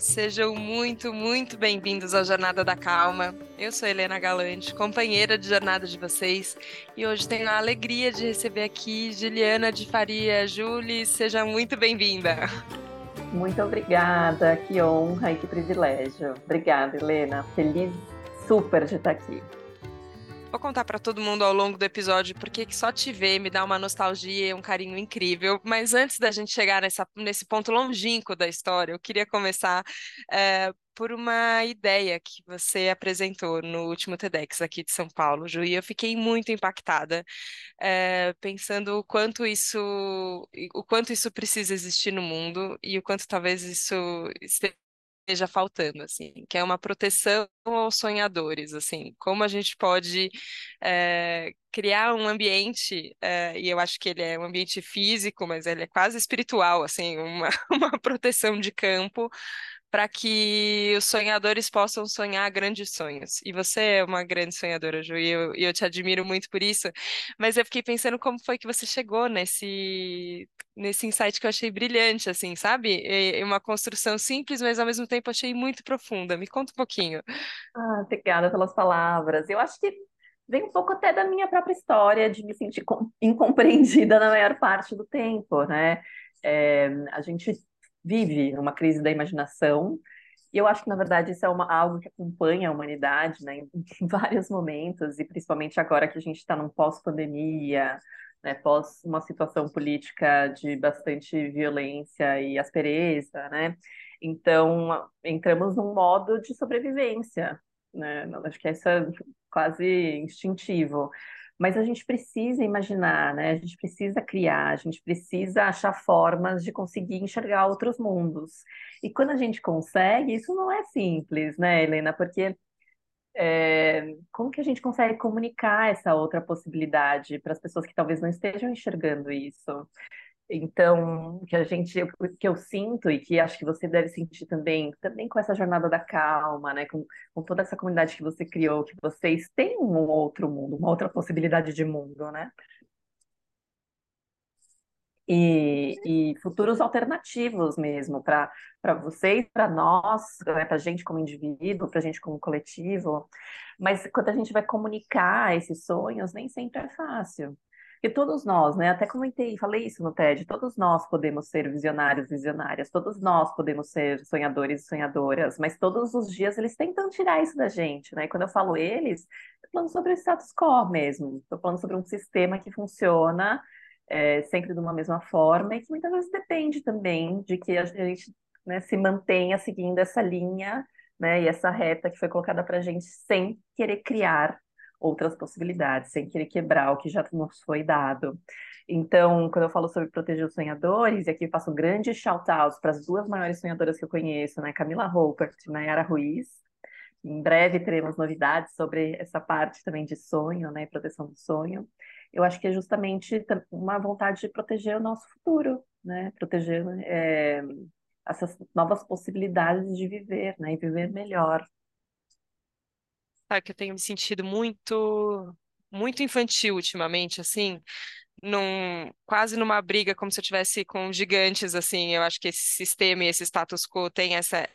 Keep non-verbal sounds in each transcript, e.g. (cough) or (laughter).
sejam muito, muito bem-vindos à Jornada da Calma. Eu sou Helena Galante, companheira de jornada de vocês, e hoje tenho a alegria de receber aqui Juliana de Faria. Julie, seja muito bem-vinda. Muito obrigada, que honra e que privilégio. Obrigada, Helena. Feliz super de estar aqui. Vou contar para todo mundo ao longo do episódio porque só te ver me dá uma nostalgia e um carinho incrível. Mas antes da gente chegar nessa, nesse ponto longínquo da história, eu queria começar é, por uma ideia que você apresentou no último TEDx aqui de São Paulo, Ju, e eu fiquei muito impactada, é, pensando o quanto isso, o quanto isso precisa existir no mundo e o quanto talvez isso esteja faltando, assim, que é uma proteção aos sonhadores, assim, como a gente pode é, criar um ambiente, é, e eu acho que ele é um ambiente físico, mas ele é quase espiritual, assim, uma, (laughs) uma proteção de campo para que os sonhadores possam sonhar grandes sonhos. E você é uma grande sonhadora, Ju, e eu, eu te admiro muito por isso. Mas eu fiquei pensando como foi que você chegou nesse, nesse insight que eu achei brilhante, assim, sabe? É uma construção simples, mas ao mesmo tempo achei muito profunda. Me conta um pouquinho. Ah, obrigada pelas palavras. Eu acho que vem um pouco até da minha própria história de me sentir incompreendida na maior parte do tempo, né? É, a gente vive uma crise da imaginação. E eu acho que, na verdade, isso é uma, algo que acompanha a humanidade né, em, (laughs) em vários momentos, e principalmente agora que a gente está num pós-pandemia, né, pós uma situação política de bastante violência e aspereza, né? Então, entramos num modo de sobrevivência, né? Acho que isso é quase instintivo. Mas a gente precisa imaginar, né? A gente precisa criar, a gente precisa achar formas de conseguir enxergar outros mundos. E quando a gente consegue, isso não é simples, né, Helena? Porque é, como que a gente consegue comunicar essa outra possibilidade para as pessoas que talvez não estejam enxergando isso? Então, que a gente, que eu sinto e que acho que você deve sentir também, também com essa jornada da calma, né? Com, com toda essa comunidade que você criou, que vocês têm um outro mundo, uma outra possibilidade de mundo, né? E, e futuros alternativos mesmo para para vocês, para nós, né, para a gente como indivíduo, para a gente como coletivo. Mas quando a gente vai comunicar esses sonhos, nem sempre é fácil. E todos nós, né? Até comentei, falei isso no TED, todos nós podemos ser visionários, visionárias, todos nós podemos ser sonhadores e sonhadoras, mas todos os dias eles tentam tirar isso da gente, né? E quando eu falo eles, estou falando sobre o status quo mesmo, estou falando sobre um sistema que funciona é, sempre de uma mesma forma e que muitas vezes depende também de que a gente né, se mantenha seguindo essa linha né, e essa reta que foi colocada para a gente sem querer criar outras possibilidades, sem querer quebrar o que já nos foi dado. Então, quando eu falo sobre proteger os sonhadores, e aqui eu faço um grande shout-out para as duas maiores sonhadoras que eu conheço, né? Camila Roper e Nayara Ruiz. Em breve teremos novidades sobre essa parte também de sonho, né? Proteção do sonho. Eu acho que é justamente uma vontade de proteger o nosso futuro, né? Proteger é, essas novas possibilidades de viver, né? E viver melhor. Sabe que eu tenho me sentido muito, muito infantil ultimamente, assim, num, quase numa briga, como se eu tivesse com gigantes, assim. Eu acho que esse sistema e esse status quo tem essa,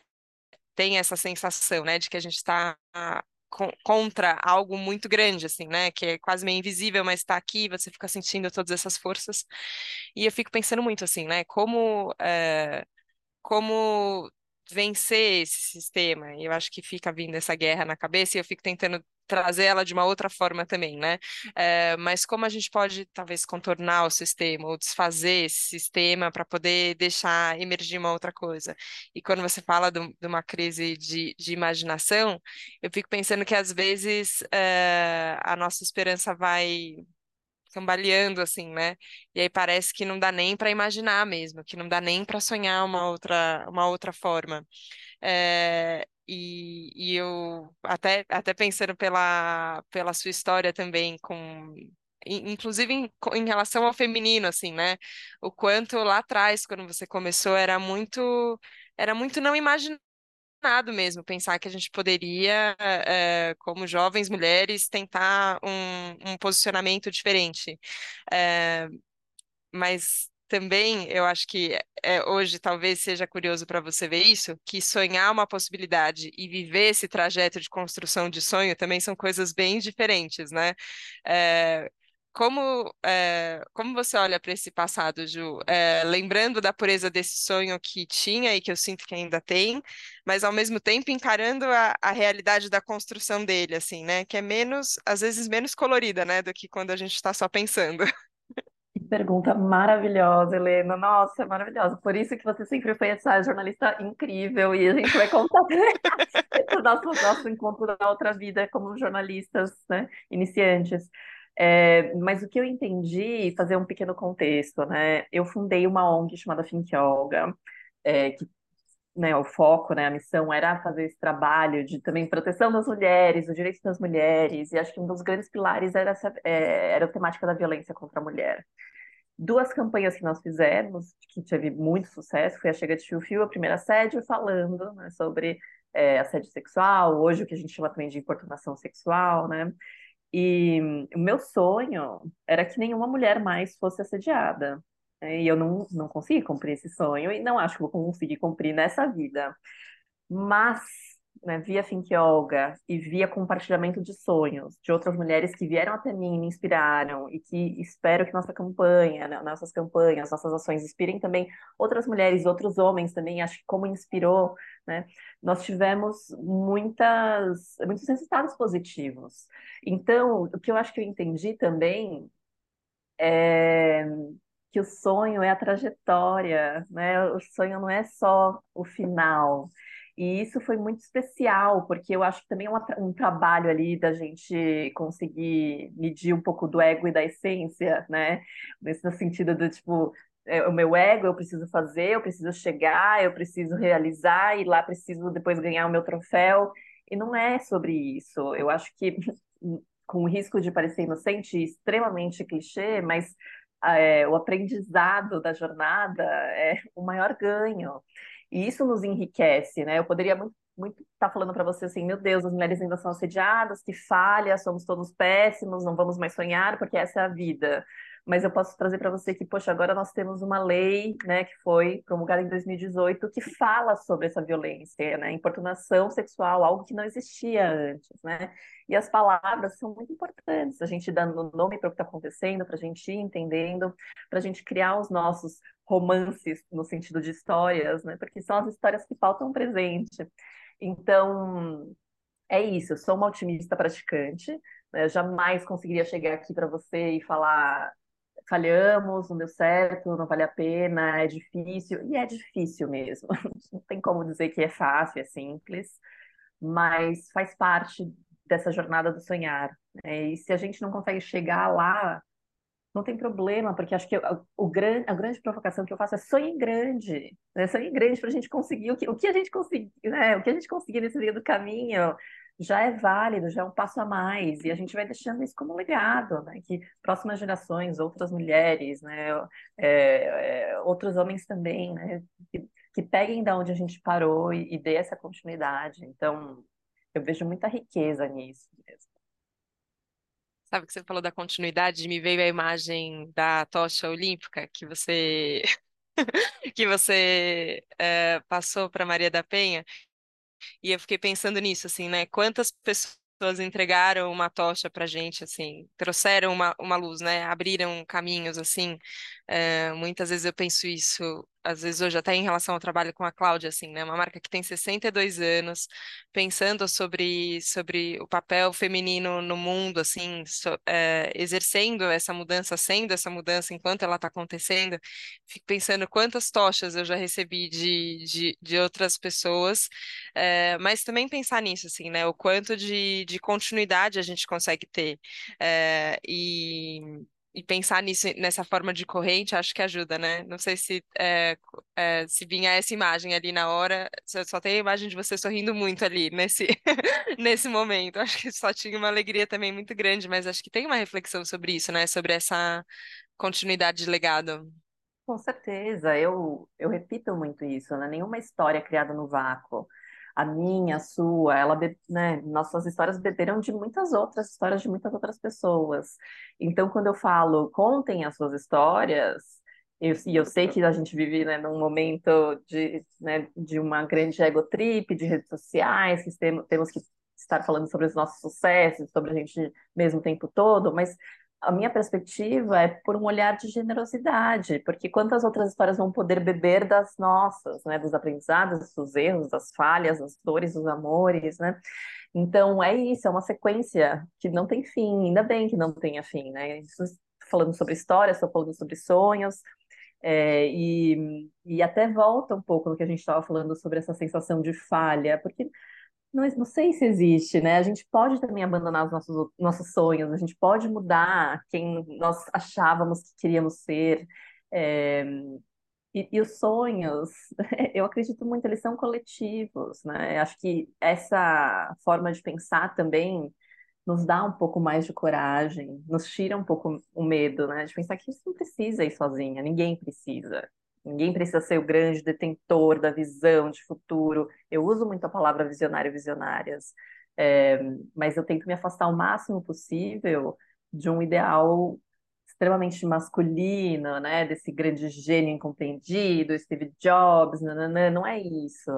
tem essa sensação, né, de que a gente está contra algo muito grande, assim, né? Que é quase meio invisível, mas está aqui, você fica sentindo todas essas forças. E eu fico pensando muito, assim, né? Como, é, como vencer esse sistema. Eu acho que fica vindo essa guerra na cabeça e eu fico tentando trazer ela de uma outra forma também, né? É, mas como a gente pode talvez contornar o sistema ou desfazer esse sistema para poder deixar emergir uma outra coisa? E quando você fala de uma crise de, de, imaginação, eu fico pensando que às vezes é, a nossa esperança vai cambaleando assim, né? E aí parece que não dá nem para imaginar mesmo, que não dá nem para sonhar uma outra, uma outra forma. É, e, e eu até, até pensando pela, pela sua história também com inclusive em, em, relação ao feminino, assim, né? O quanto lá atrás, quando você começou, era muito, era muito não imaginar mesmo pensar que a gente poderia, é, como jovens mulheres, tentar um, um posicionamento diferente. É, mas também, eu acho que é, hoje talvez seja curioso para você ver isso, que sonhar uma possibilidade e viver esse trajeto de construção de sonho também são coisas bem diferentes, né? É, como, é, como você olha para esse passado, Ju? É, lembrando da pureza desse sonho que tinha e que eu sinto que ainda tem, mas ao mesmo tempo encarando a, a realidade da construção dele, assim, né? Que é menos, às vezes, menos colorida, né? Do que quando a gente está só pensando. (laughs) Que pergunta maravilhosa, Helena. Nossa, maravilhosa. Por isso que você sempre foi essa jornalista incrível e a gente vai contar (laughs) esse nosso, nosso encontro da outra vida como jornalistas, né, iniciantes. É, mas o que eu entendi, fazer um pequeno contexto, né? Eu fundei uma ONG chamada Think é, que né, o foco, né, a missão era fazer esse trabalho de também proteção das mulheres, os direitos das mulheres, e acho que um dos grandes pilares era, essa, é, era a temática da violência contra a mulher. Duas campanhas que nós fizemos, que teve muito sucesso, foi a Chega de Fio Fio, a primeira assédio, falando né, sobre é, assédio sexual, hoje o que a gente chama também de importunação sexual, né? E o meu sonho era que nenhuma mulher mais fosse assediada. Né? E eu não, não consegui cumprir esse sonho e não acho que vou conseguir cumprir nessa vida. Mas, né, via Think Yoga e via compartilhamento de sonhos de outras mulheres que vieram até mim, me inspiraram e que espero que nossa campanha, né, nossas campanhas, nossas ações inspirem também outras mulheres, outros homens também, acho que como inspirou, né, nós tivemos muitas, muitos resultados positivos. Então, o que eu acho que eu entendi também é que o sonho é a trajetória, né? O sonho não é só o final. E isso foi muito especial, porque eu acho que também é um, um trabalho ali da gente conseguir medir um pouco do ego e da essência, né? Nesse sentido do tipo, é, o meu ego eu preciso fazer, eu preciso chegar, eu preciso realizar, e lá preciso depois ganhar o meu troféu. E não é sobre isso. Eu acho que, com o risco de parecer inocente, extremamente clichê, mas é, o aprendizado da jornada é o maior ganho. E isso nos enriquece, né? Eu poderia muito muito estar tá falando para você assim, meu Deus, as mulheres ainda são assediadas, que falha, somos todos péssimos, não vamos mais sonhar, porque essa é a vida mas eu posso trazer para você que, poxa, agora nós temos uma lei, né, que foi promulgada em 2018, que fala sobre essa violência, né, importunação sexual, algo que não existia antes, né, e as palavras são muito importantes, a gente dando nome para o que está acontecendo, para a gente ir entendendo, para a gente criar os nossos romances no sentido de histórias, né, porque são as histórias que faltam presente. Então, é isso, eu sou uma otimista praticante, né, eu jamais conseguiria chegar aqui para você e falar falhamos, não deu certo, não vale a pena, é difícil, e é difícil mesmo. (laughs) Não tem como dizer que é fácil, é simples, mas faz parte dessa jornada do sonhar. Né? E se a gente não consegue chegar lá, não tem problema, porque acho que o, o a grande provocação que eu faço é sonhe grande, né? sonhe grande para a gente conseguir o que, o que a gente conseguir, né? o que a gente conseguir nesse meio do caminho já é válido, já é um passo a mais, e a gente vai deixando isso como legado, né? Que próximas gerações, outras mulheres, né? É, é, outros homens também, né? Que, que, peguem da onde a gente parou e, e dê essa continuidade. Então, eu vejo muita riqueza nisso mesmo. Sabe que você falou da continuidade, me veio a imagem da tocha olímpica que você (laughs) que você é, passou para Maria da Penha e eu fiquei pensando nisso, assim, né? Quantas pessoas entregaram uma tocha pra gente, assim, trouxeram uma, uma luz, né? Abriram caminhos, assim. É, muitas vezes eu penso isso às vezes hoje até em relação ao trabalho com a Cláudia, assim, né? Uma marca que tem 62 anos, pensando sobre, sobre o papel feminino no mundo, assim, so, é, exercendo essa mudança, sendo essa mudança enquanto ela está acontecendo, fico pensando quantas tochas eu já recebi de, de, de outras pessoas, é, mas também pensar nisso, assim, né? O quanto de, de continuidade a gente consegue ter. É, e e pensar nisso, nessa forma de corrente, acho que ajuda, né? Não sei se, é, é, se vinha essa imagem ali na hora, só, só tem a imagem de você sorrindo muito ali nesse, (laughs) nesse momento. Acho que só tinha uma alegria também muito grande, mas acho que tem uma reflexão sobre isso, né? Sobre essa continuidade de legado. Com certeza, eu, eu repito muito isso, né? Nenhuma história criada no vácuo a minha, a sua, ela, né, nossas histórias beberam de muitas outras histórias de muitas outras pessoas. Então, quando eu falo contem as suas histórias, Eu, e eu sei que a gente vive, né, num momento de, né, de uma grande egotrip, de redes sociais, que temos, temos que estar falando sobre os nossos sucessos, sobre a gente mesmo o tempo todo, mas a minha perspectiva é por um olhar de generosidade, porque quantas outras histórias vão poder beber das nossas, né, dos aprendizados, dos erros, das falhas, das dores, dos amores, né? Então é isso, é uma sequência que não tem fim, ainda bem que não tenha fim, né? Estou falando sobre histórias, estou falando sobre sonhos, é, e, e até volta um pouco no que a gente estava falando sobre essa sensação de falha, porque não, não sei se existe, né? A gente pode também abandonar os nossos, nossos sonhos, a gente pode mudar quem nós achávamos que queríamos ser. É, e, e, os sonhos, (laughs) eu acredito muito, eles são coletivos, né? Acho que essa forma de pensar também nos dá um pouco mais de coragem, nos tira um pouco o medo, né? De pensar que isso não precisa ir sozinha, ninguém precisa. Ninguém precisa ser o grande detentor da visão de futuro. Eu uso muito a palavra visionário e visionárias, é, mas eu tento me afastar o máximo possível de um ideal extremamente masculino, né? Desse grande gênio incompreendido, Steve Jobs, nananã, não é isso.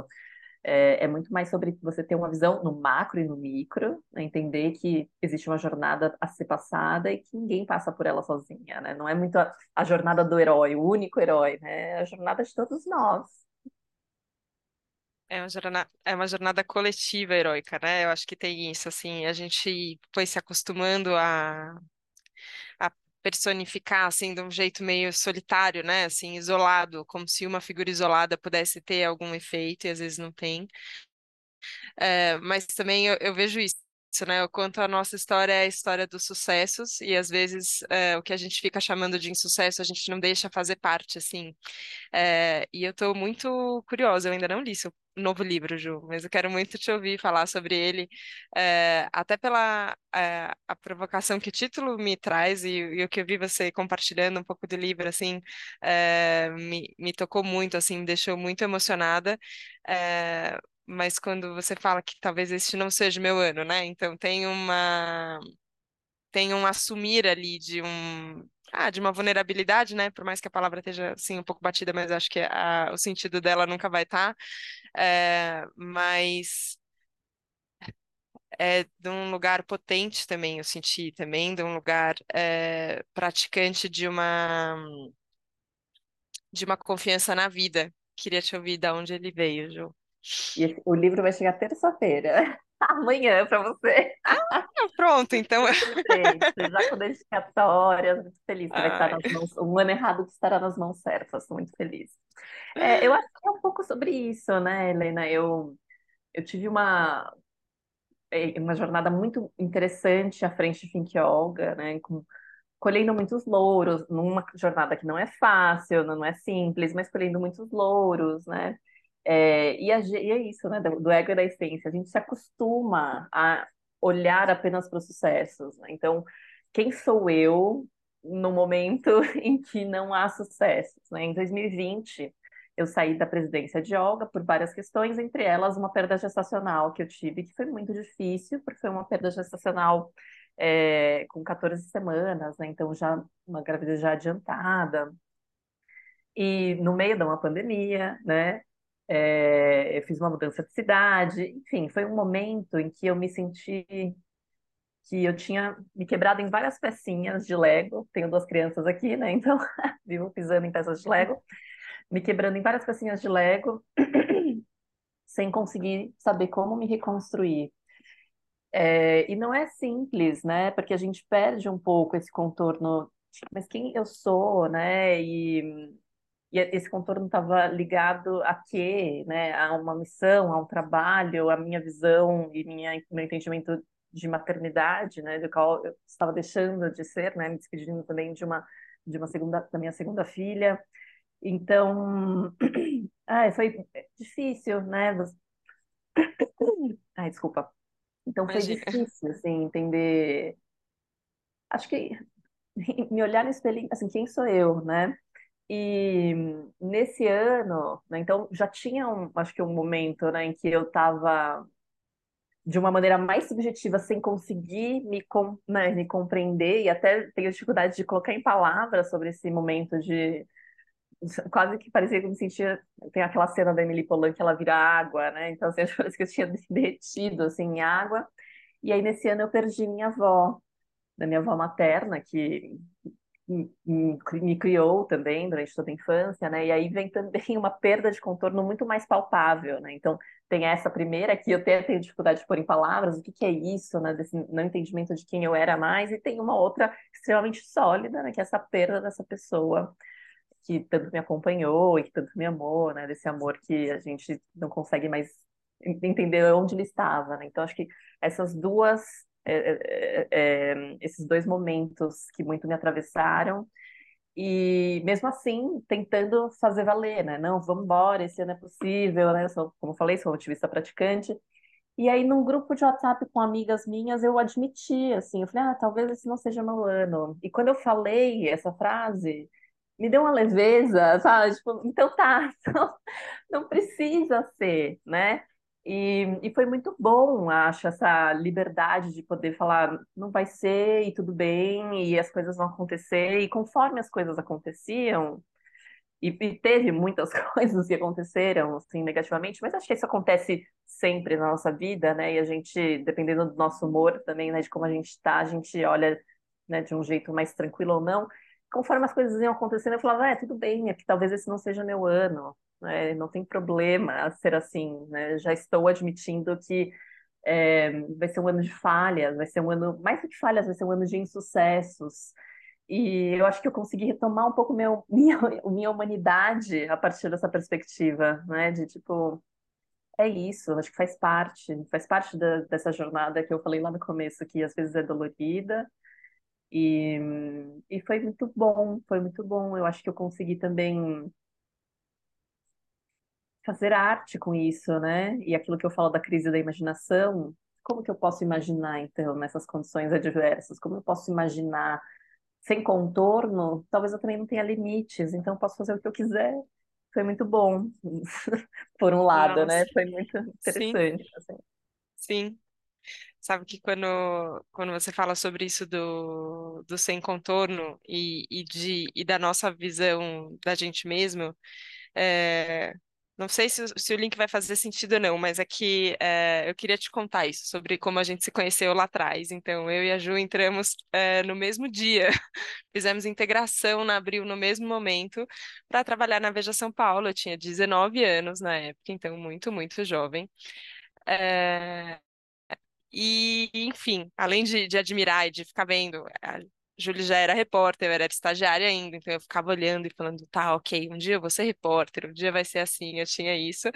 É, é, muito mais sobre você ter uma visão no macro e no micro, né? entender que existe uma jornada a ser passada e que ninguém passa por ela sozinha, né? Não é muito a, a jornada do herói, o único herói, né? É a jornada de todos nós. É uma jornada, é uma jornada coletiva heróica, né? Eu acho que tem isso, assim, a gente foi se acostumando a, a personificar, assim, de um jeito meio solitário, né? Assim, isolado, como se uma figura isolada pudesse ter algum efeito e às vezes não tem. É, mas também eu, eu vejo isso né? O quanto a nossa história é a história dos sucessos e às vezes é, o que a gente fica chamando de insucesso a gente não deixa fazer parte, assim. É, e eu estou muito curiosa, eu ainda não li seu novo livro, Ju, mas eu quero muito te ouvir falar sobre ele, é, até pela é, a provocação que o título me traz e, e, o que eu vi você compartilhando um pouco do livro, assim, é, me, me tocou muito, assim, me deixou muito emocionada. Mas quando você fala que talvez este não seja meu ano, né? Então tem uma tem um assumir ali de um ah, de uma vulnerabilidade, né? Por mais que a palavra esteja assim um pouco batida, mas acho que a, o sentido dela nunca vai estar. Tá. É, mas é de um lugar potente também, eu senti também, de um lugar é, praticante de uma de uma confiança na vida. Queria te ouvir de onde ele veio, Ju. E o livro vai chegar terça-feira. (laughs) (laughs) Amanhã para você. Ah, pronto, então. (laughs) já com dedicatórias, muito feliz. Vai estar nas mãos, um ano errado que estará nas mãos certas, muito feliz. É, eu acho que é um pouco sobre isso, né, Helena? Eu, eu tive uma, é, uma jornada muito interessante à frente de Think Olga, né, com, colhendo muitos louros, numa jornada que não é fácil, não é simples, mas colhendo muitos louros, né? É, e, a, e, é isso, né, do, do, ego e da essência. A gente se acostuma a olhar apenas para os sucessos. Né? Então, quem sou eu no momento (laughs) em que não há sucessos? Né? Em 2020, eu saí da presidência de Olga por várias questões, entre elas uma perda gestacional que eu tive, que foi muito difícil, porque foi uma perda gestacional é, com 14 semanas, né? então já uma gravidez já adiantada. E no meio de uma pandemia, né? É, eu fiz uma mudança de cidade, enfim, foi um momento em que eu me senti que eu tinha me quebrado em várias pecinhas de Lego. Tenho duas crianças aqui, né? (laughs) Então, vivo pisando em peças de Lego, me quebrando em várias pecinhas de Lego, (clears throat) sem conseguir saber como me reconstruir. É, e não é simples, né? Porque a gente perde um pouco esse contorno. Mas quem eu sou, né? E e esse contorno estava ligado a quê, né? A uma missão, a um trabalho, a minha visão e minha, meu entendimento de maternidade, né? Do qual eu estava deixando de ser, né? Me despedindo também de uma de uma segunda da minha segunda filha. Então, (clears throat) ai, foi difícil, né? (coughs) Ai, desculpa. Então foi Imagina. difícil, assim, entender. Acho que (laughs) me olhar no espelho, assim, quem sou eu, né? E nesse ano, né, então já tinha um, acho que um momento, né, em que eu estava de uma maneira mais subjetiva, sem conseguir me, com, né, me compreender e até tenho dificuldade de colocar em palavras sobre esse momento de, quase que parecia que eu me sentia. Tem aquela cena da Emily Polan que ela vira água, né? Então, assim, (laughs) parece que eu tinha derretido assim, em água. E aí, nesse ano, eu perdi minha avó, da minha avó materna, que me criou também durante toda a infância, né? E aí vem também uma perda de contorno muito mais palpável, né? Então, tem essa primeira que eu até tenho dificuldade de pôr em palavras, o que, que é isso, né? Desse não entendimento de quem eu era mais, e tem uma outra extremamente sólida, né? Que é essa perda dessa pessoa que tanto me acompanhou e que tanto me amou, né? Desse amor que a gente não consegue mais entender onde ele estava, né? Então, acho que essas duas é, é, é, esses dois momentos que muito me atravessaram e mesmo assim tentando fazer valer, né? Não, vamos embora, esse ano é possível, né? Eu sou, como falei, sou ativista praticante. E aí, num grupo de WhatsApp com amigas minhas, eu admiti, assim, eu falei, ah, talvez esse não seja meu ano. E quando eu falei essa frase, me deu uma leveza, sabe? Tipo, então tá, (laughs) não, não precisa ser, né? E, e foi muito bom, acho, essa liberdade de poder falar, não vai ser e tudo bem, e as coisas vão acontecer, e conforme as coisas aconteciam, e, e teve muitas (laughs) coisas que aconteceram, assim, negativamente, mas acho que isso acontece sempre na nossa vida, né? E a gente, dependendo do nosso humor também, né, de como a gente está, a gente olha, né, de um jeito mais tranquilo ou não. Conforme as coisas iam acontecendo, eu falava, é, tudo bem, é que talvez esse não seja meu ano, né? Não tem problema ser assim, né? Já estou admitindo que é, vai ser um ano de falhas, vai ser um ano, mais do que falhas, vai ser um ano de insucessos. E eu acho que eu consegui retomar um pouco meu, (laughs) minha, minha humanidade a partir dessa perspectiva, né? De tipo, é isso, acho que faz parte, faz parte da, dessa jornada que eu falei lá no começo, que às vezes é dolorida. E, e foi muito bom, foi muito bom. Eu acho que eu consegui também fazer arte com isso, né? E aquilo que eu falo da crise da imaginação, como que eu posso imaginar, então, nessas condições adversas? Como eu posso imaginar sem contorno? Talvez eu também não tenha limites, então eu posso fazer o que eu quiser. Foi muito bom, (laughs) por um lado, né? Nossa, Foi muito sim, interessante, assim. sim. Sabe que quando, quando você fala sobre isso do, do sem contorno e, e, de, e da nossa visão da gente mesmo, é, não sei se, se o link vai fazer sentido ou não, mas é que é, eu queria te contar isso, sobre como a gente se conheceu lá atrás. Então, eu e a Ju entramos é, no mesmo dia, (laughs) fizemos integração na Abril no mesmo momento para trabalhar na Veja São Paulo. Eu tinha 19 anos na época, então muito, muito jovem. É, e, enfim, além de, de admirar e de ficar vendo, a Júlia já era repórter, eu era estagiária ainda, então eu ficava olhando e falando, tá, ok, um dia eu vou ser repórter, um dia vai ser assim, eu tinha isso.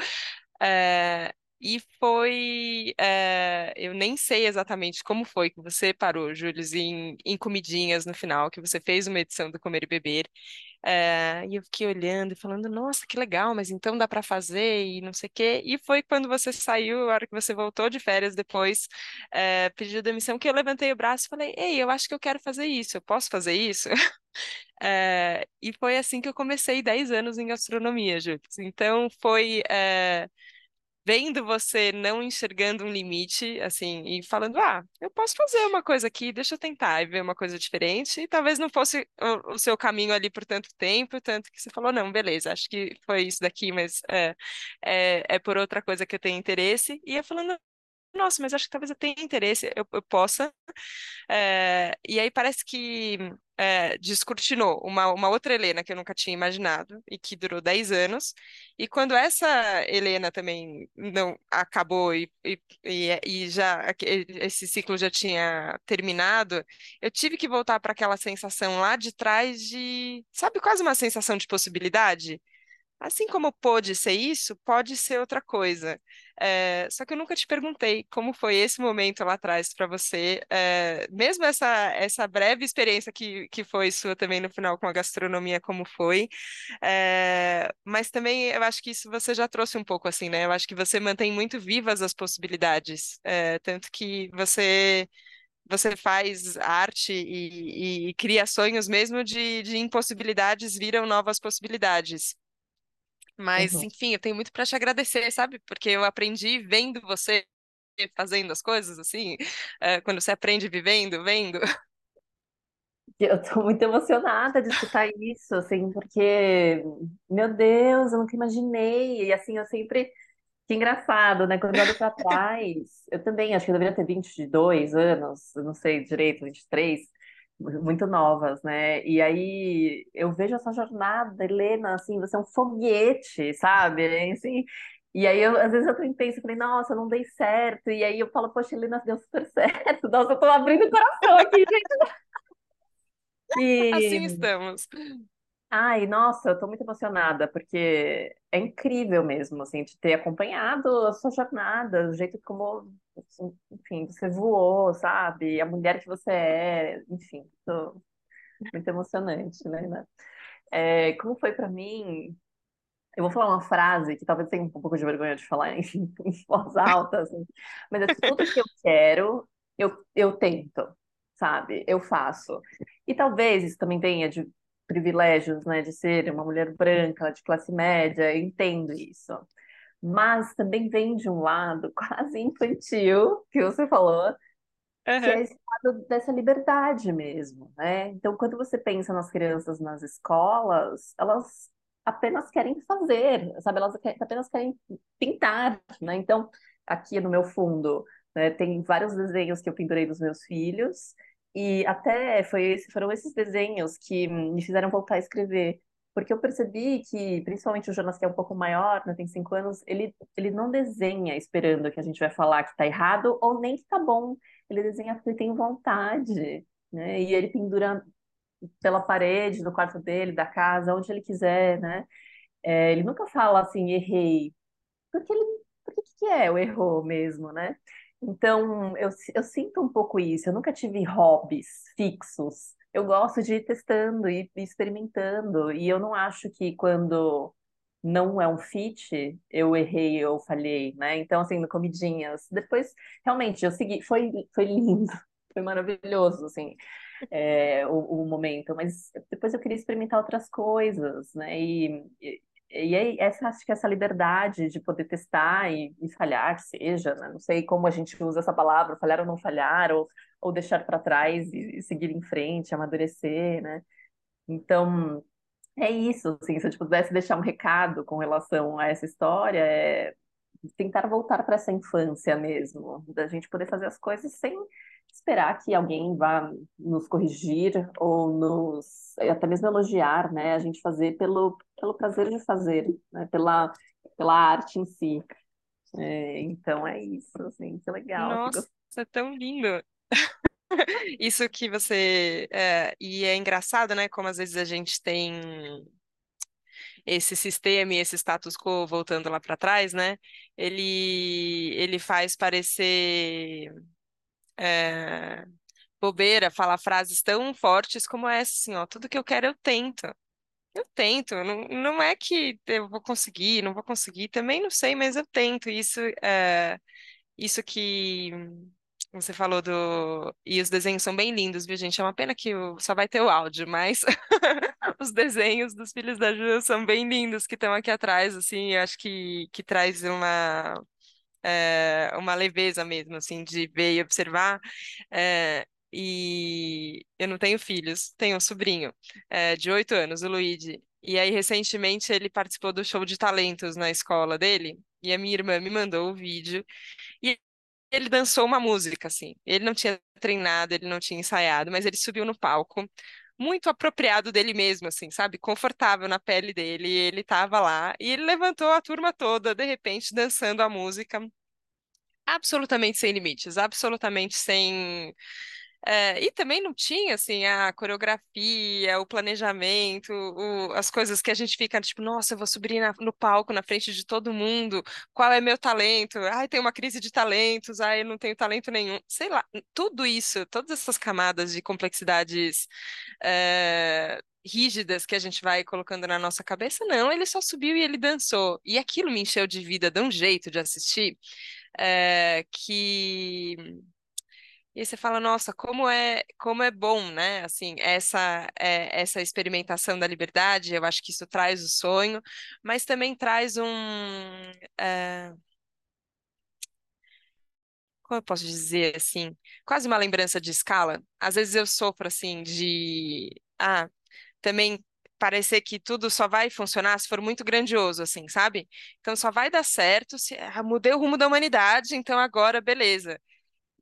É, e foi. é, eu nem sei exatamente como foi que você parou, Júlio, em, em comidinhas no final, que você fez uma edição do Comer e Beber. É, e eu fiquei olhando e falando, nossa, que legal, mas então dá para fazer e não sei o quê. E foi quando você saiu, a hora que você voltou de férias depois, é, pediu demissão, que eu levantei o braço e falei, ei, eu acho que eu quero fazer isso, eu posso fazer isso? (laughs) E foi assim que eu comecei 10 anos em gastronomia, Júlio. Então foi. Vendo você não enxergando um limite, assim, e falando, ah, eu posso fazer uma coisa aqui, deixa eu tentar e ver uma coisa diferente, e talvez não fosse o, o seu caminho ali por tanto tempo, tanto que você falou, não, beleza, acho que foi isso daqui, mas é, é, é por outra coisa que eu tenho interesse, e eu falando, nossa, mas acho que talvez eu tenha interesse, eu, eu possa. É, e aí parece que é, descortinou uma, uma outra Helena que eu nunca tinha imaginado e que durou 10 anos. E quando essa Helena também não acabou e, e, e já esse ciclo já tinha terminado, eu tive que voltar para aquela sensação lá de trás de, sabe, quase uma sensação de possibilidade? Assim como pode ser isso, pode ser outra coisa. É, só que eu nunca te perguntei como foi esse momento lá atrás para você, é, mesmo essa, essa breve experiência que, que foi sua também no final com a gastronomia, como foi. É, mas também eu acho que isso você já trouxe um pouco assim, né? Eu acho que você mantém muito vivas as possibilidades, tanto que você você faz arte e, e, e, cria sonhos mesmo de, de impossibilidades viram novas possibilidades. Mas, Uhum. enfim, eu tenho muito para te agradecer, sabe? Porque eu aprendi vendo você fazendo as coisas, assim, eh, quando você aprende vivendo, vendo. Eu tô muito emocionada de escutar isso, assim, porque, meu Deus, eu nunca imaginei. E assim, eu sempre. Que engraçado, né? Quando eu olho para (laughs) trás, eu também acho que eu deveria ter 22 anos, eu não sei direito, 23, muito novas, né? E aí eu vejo essa jornada, Helena, assim, você é um foguete, sabe? Assim, e aí, eu, às vezes, eu também penso, falei, nossa, eu não dei certo. E aí eu falo, poxa, Helena, deu super (laughs) certo. Nossa, eu tô abrindo o coração aqui, gente. (laughs) Assim E, estamos. Ai, nossa, eu tô muito emocionada, porque é incrível mesmo, assim, de ter acompanhado a sua jornada, o jeito como, assim, enfim, você voou, sabe? A mulher que você é, enfim, tô muito emocionante, né? né? É, como foi para mim? Eu vou falar uma frase que talvez tenha um pouco de vergonha de falar em, (laughs) em voz alta, assim, mas é tudo que eu quero, eu, eu tento, sabe? Eu faço. E talvez isso também venha de privilégios, né, de ser uma mulher branca, de classe média, entendo isso. Mas também vem de um lado (laughs) quase infantil, que você falou, que Aham. é esse lado dessa liberdade mesmo, né? Então, quando você pensa nas crianças nas escolas, elas apenas querem fazer, sabe? Elas que- apenas querem pintar, né? Então, aqui no meu fundo, né, tem vários desenhos que eu pendurei dos meus filhos e até foi, foram esses desenhos que me fizeram voltar a escrever. Porque eu percebi que, principalmente o Jonas, que é um pouco maior, né, tem cinco anos, ele, ele não desenha esperando que a gente vai falar que tá errado ou nem que tá bom ele desenha porque ele tem vontade, né? E ele pendura pela parede do quarto dele, da casa, onde ele quiser, né? É, ele nunca fala assim, errei, porque ele, porque que que é o errou mesmo, né? Então, eu, eu sinto um pouco isso. Eu nunca tive hobbies fixos. Eu gosto de ir testando e experimentando. E eu não acho que quando não é um fit, eu errei ou falhei, né? Então, assim, no Comidinhas. Depois, realmente, eu segui. Foi, foi lindo. (laughs) Foi maravilhoso, assim é, o, o momento, mas depois eu queria experimentar outras coisas, né? E, e aí, essa, acho que essa liberdade de poder testar e, e falhar, que seja, né? Não sei como a gente usa essa palavra, falhar ou não falhar, ou, ou deixar para trás e, e seguir em frente, amadurecer, né? Então, é isso, assim, se eu pudesse deixar um recado com relação a essa história, é tentar voltar para essa infância mesmo, da gente poder fazer as coisas sem esperar que alguém vá nos corrigir ou nos até mesmo elogiar, né? A gente fazer pelo, pelo prazer de fazer, né? Pela, pela arte em si. É, então é isso, assim, que legal, que Nossa, gostoso. é tão lindo. (laughs) Isso que você. é, e é engraçado, né? Como às vezes a gente tem esse sistema e esse status quo voltando lá para trás, né? Ele, ele faz parecer é, bobeira falar frases tão fortes como essa, assim, ó, tudo que eu quero eu tento. Eu tento, não, não é que eu vou conseguir, não vou conseguir, também não sei, mas eu tento. Isso, é, isso que você falou do. E os desenhos são bem lindos, viu, gente? É uma pena que só vai ter o áudio, mas (laughs) os desenhos dos Filhos da Ju são bem lindos que estão aqui atrás, assim, eu acho que, que traz uma, é, uma leveza mesmo, assim, de ver e observar. É, e eu não tenho filhos, tenho um sobrinho, é, de oito anos, o Luigi. E aí, recentemente, ele participou do show de talentos na escola dele, e a minha irmã me mandou o vídeo. E ele dançou uma música, assim. Ele não tinha treinado, ele não tinha ensaiado, mas ele subiu no palco, muito apropriado dele mesmo, assim, sabe? Confortável na pele dele. e Ele tava lá e ele levantou a turma toda, de repente, dançando a música. Absolutamente sem limites, absolutamente sem é, e também não tinha, assim, a coreografia, o planejamento, o- as coisas que a gente fica, tipo, nossa, eu vou subir na- no palco na frente de todo mundo, qual é meu talento? Ai, tem uma crise de talentos, ai, eu não tenho talento nenhum. Sei lá, tudo isso, todas essas camadas de complexidades, é, rígidas que a gente vai colocando na nossa cabeça, não, ele só subiu e ele dançou. E aquilo me encheu de vida de um jeito de assistir, é, que e você fala, nossa, como é, como é bom, né? Assim, essa é, essa experimentação da liberdade, eu acho que isso traz o sonho, mas também traz um, é, como eu posso dizer assim, quase uma lembrança de escala. Às vezes eu sofro assim de, ah, também parecer que tudo só vai funcionar se for muito grandioso, assim, sabe? Então só vai dar certo se ah, mudei o rumo da humanidade, então agora beleza.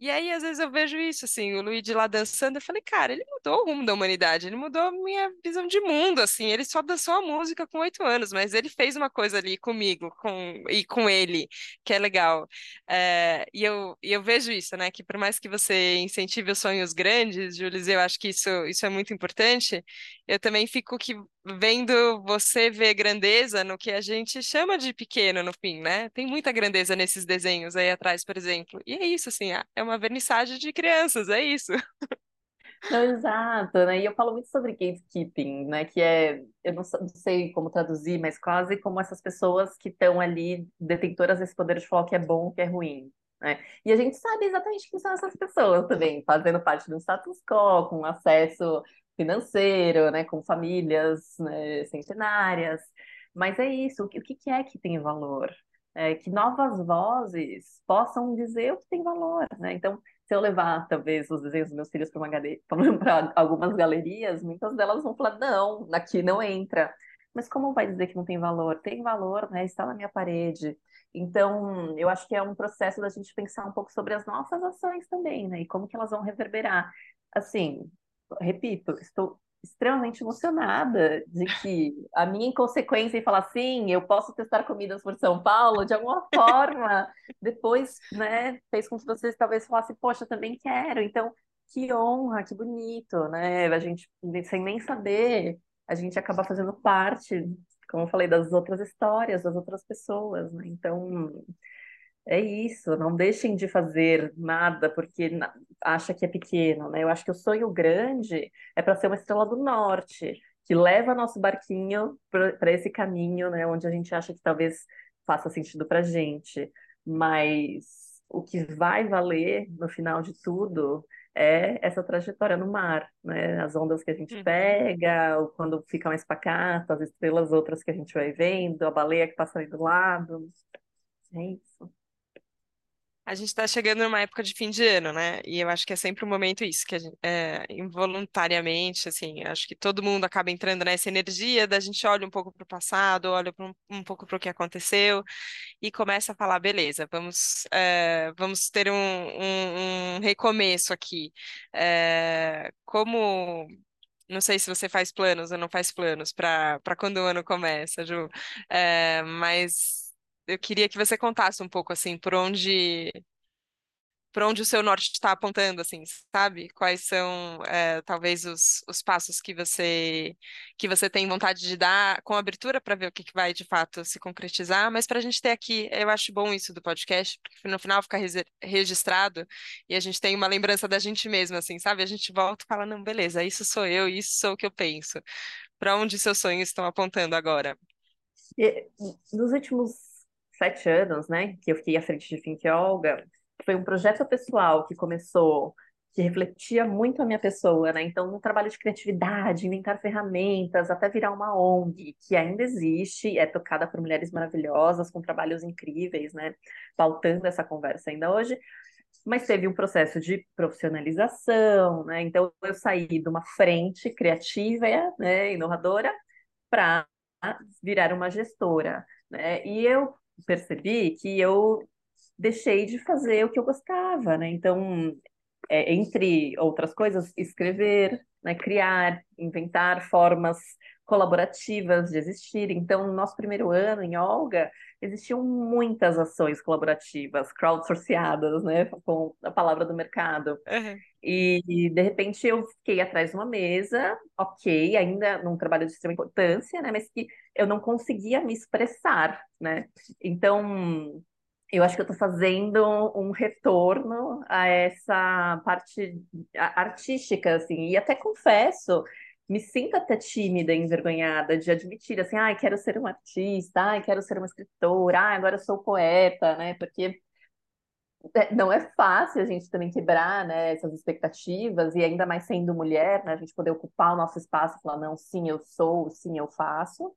E aí, às vezes, eu vejo isso, assim, o Luigi lá dançando, eu falei, cara, ele mudou o rumo da humanidade, ele mudou a minha visão de mundo, assim, ele só dançou a música com oito anos, mas ele fez uma coisa ali comigo com, e com ele, que é legal. É, e, eu, e eu vejo isso, né, que por mais que você incentive os sonhos grandes, Júlio, eu acho que isso, isso é muito importante, eu também fico que vendo você ver grandeza no que a gente chama de pequeno no fim, né? Tem muita grandeza nesses desenhos aí atrás, por exemplo. E é isso, assim, é uma vernissagem de crianças, é isso. Não, exato, né? E eu falo muito sobre gatekeeping, né? Que é, eu não, não sei como traduzir, mas quase como essas pessoas que estão ali detentoras desse poder de falar o que é bom, o que é ruim. Né? E a gente sabe exatamente quem são essas pessoas também, fazendo parte do status quo, com acesso financeiro, né, com famílias né, centenárias. Mas é isso, o que, que é que tem valor? É, que novas vozes possam dizer o que tem valor, né? Então, se eu levar, talvez, os desenhos dos meus filhos para (laughs) algumas galerias, muitas delas vão falar, não, aqui não entra. Mas como vai dizer que não tem valor? Tem valor, né? Está na minha parede. Então, eu acho que é um processo da gente pensar um pouco sobre as nossas ações também, né? E como que elas vão reverberar. Assim, repito, estou extremamente emocionada de que a minha inconsequência em falar assim, eu posso testar comidas por São Paulo, de alguma (laughs) forma, depois, né, fez com que vocês talvez falassem, poxa, também quero. Então, que honra, que bonito, né? A gente, sem nem saber, a gente acaba fazendo parte, como eu falei, das outras histórias, das outras pessoas, né? Então, é isso, não deixem de fazer nada porque acha que é pequeno, né? Eu acho que o sonho grande é para ser uma estrela do norte, que leva nosso barquinho para esse caminho, né? Onde a gente acha que talvez faça sentido para gente. Mas o que vai valer no final de tudo é essa trajetória no mar, né? As ondas que a gente uhum. pega, ou quando fica mais pacato, as estrelas outras que a gente vai vendo, a baleia que passa ali do lado. É isso. A gente está chegando numa época de fim de ano, né? E eu acho que é sempre um momento isso, que gente, é, involuntariamente, assim, acho que todo mundo acaba entrando nessa energia da gente olha um pouco para o passado, olha um, um pouco para o que aconteceu e começa a falar, beleza, vamos, é, vamos ter um, um, um recomeço aqui. É, como não sei se você faz planos ou não faz planos para quando o ano começa, Ju, é, mas eu queria que você contasse um pouco assim por onde por onde o seu norte está apontando, assim, sabe? Quais são é, talvez os, os passos que você que você tem vontade de dar com abertura para ver o que, que vai de fato se concretizar, mas para a gente ter aqui, eu acho bom isso do podcast, porque no final fica registrado e a gente tem uma lembrança da gente mesma, assim, sabe? A gente volta e fala, não, beleza, isso sou eu, isso sou o que eu penso. Para onde seus sonhos estão apontando agora? Nos últimos sete anos, né, que eu fiquei à frente de Think Olga, foi um projeto pessoal que começou, que refletia muito a minha pessoa, né? Então, no trabalho de criatividade, inventar ferramentas, até virar uma ONG, que ainda existe, é tocada por mulheres maravilhosas, com trabalhos incríveis, né? Pautando essa conversa ainda hoje. Mas teve um processo de profissionalização, né? Então, eu saí de uma frente criativa, né, inovadora, para virar uma gestora, né? E eu percebi que eu deixei de fazer o que eu gostava, né? Então, é, entre outras coisas, escrever, né? criar, inventar formas colaborativas de existir. Então, no nosso primeiro ano em Olga, existiam muitas ações colaborativas, crowdsourceadas, né, com a palavra do mercado. Uhum. E, de repente, eu fiquei atrás de uma mesa, ok, ainda num trabalho de extrema importância, né, mas que eu não conseguia me expressar, né? Então, eu acho que eu estou fazendo um retorno a essa parte artística, assim, e até confesso me sinto até tímida, envergonhada de admitir assim, ai, quero ser uma artista, ai, quero ser uma escritora, ai, agora sou poeta, né? Porque não é fácil a gente também quebrar, né, essas expectativas e ainda mais sendo mulher, né, a gente poder ocupar o nosso espaço e falar, não, sim, eu sou, sim, eu faço.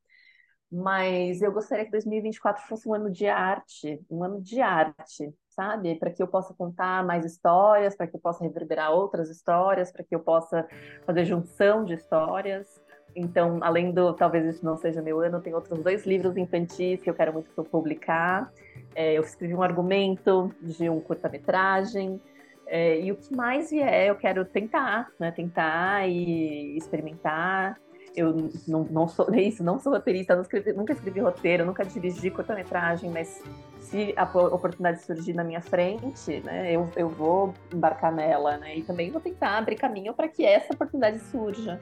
Mas eu gostaria que 2024 fosse um ano de arte, um ano de arte, sabe? Para que eu possa contar mais histórias, para que eu possa reverberar outras histórias, para que eu possa fazer junção de histórias. Então, além do talvez isso não seja meu ano, tem outros dois livros infantis que eu quero muito publicar. É, eu escrevi um argumento de um curta-metragem. É, e o que mais vier, eu quero tentar, né? Tentar e experimentar. Eu não, não sou isso, não sou roteirista, escrevi, nunca escrevi roteiro, nunca dirigi curta-metragem, mas se a oportunidade surgir na minha frente, né, eu, eu vou embarcar nela, né? E também vou tentar abrir caminho para que essa oportunidade surja.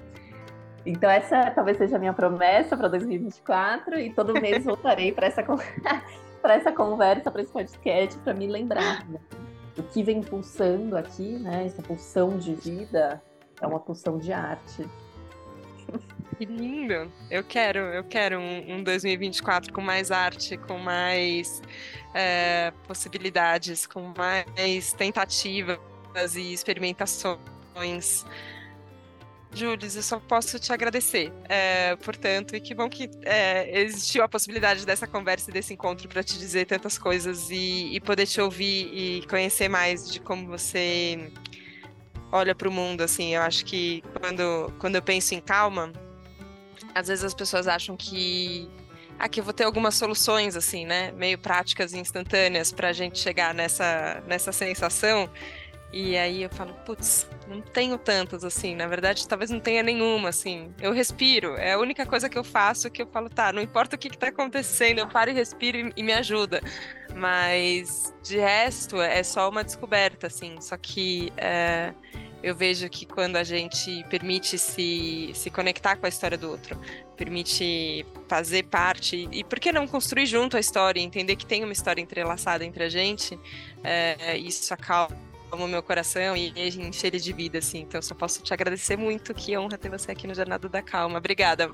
Então, essa talvez seja a minha promessa para 2024 e todo mês voltarei para essa, (laughs) para essa conversa, para esse podcast, para me lembrar né? o que vem pulsando aqui, né? Essa pulsão de vida é uma pulsão de arte. Que lindo! Eu quero, eu quero um, um 2024 com mais arte, com mais é, possibilidades, com mais tentativas e experimentações. Jules, eu só posso te agradecer, é, portanto, e que bom que é, existiu a possibilidade dessa conversa e desse encontro para te dizer tantas coisas e, e, poder te ouvir e conhecer mais de como você olha para o mundo, assim, eu acho que quando, quando eu penso em calma, às vezes as pessoas acham que aqui ah, eu vou ter algumas soluções assim, né, meio práticas e instantâneas para a gente chegar nessa nessa sensação. E aí eu falo, putz, não tenho tantas assim. Na verdade, talvez não tenha nenhuma assim. Eu respiro, é a única coisa que eu faço que eu falo, tá, não importa o que, está acontecendo, eu paro e respiro e, e me ajuda. Mas de resto é só uma descoberta, assim. Só que é, eu vejo que quando a gente permite se, se conectar com a história do outro, permite fazer parte, e por que não construir junto a história, entender que tem uma história entrelaçada entre a gente, é, isso acalma o meu coração e enche ele de vida, assim. Então, só posso te agradecer muito. Que honra ter você aqui no Jornada da Calma. Obrigada.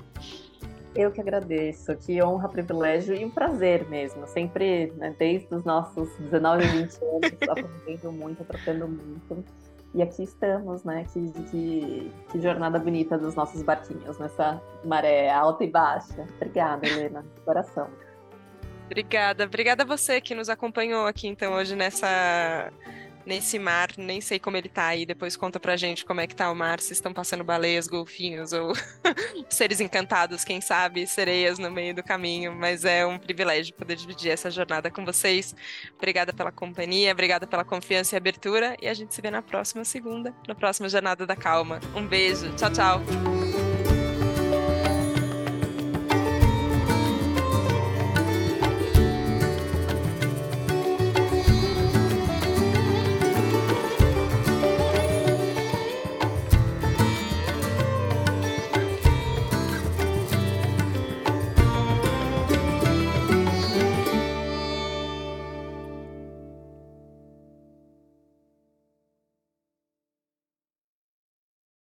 Eu que agradeço, que honra, privilégio e um prazer mesmo. Sempre, né, desde os nossos 19, 20 anos, (laughs) aprendendo muito, trocando muito. E aqui estamos, né? Que, que, que, jornada bonita dos nossos barquinhos nessa maré alta e baixa. Obrigada, Helena, de coração. Obrigada, obrigada a você que nos acompanhou aqui então hoje nessa nesse mar, nem sei como ele tá aí, depois conta pra gente como é que tá o mar, se estão passando baleias, golfinhos ou (laughs) seres encantados, quem sabe, sereias no meio do caminho, mas é um privilégio poder dividir essa jornada com vocês. Obrigada pela companhia, obrigada pela confiança e abertura e a gente se vê na próxima segunda, na próxima Jornada da Calma. Um beijo, tchau, tchau.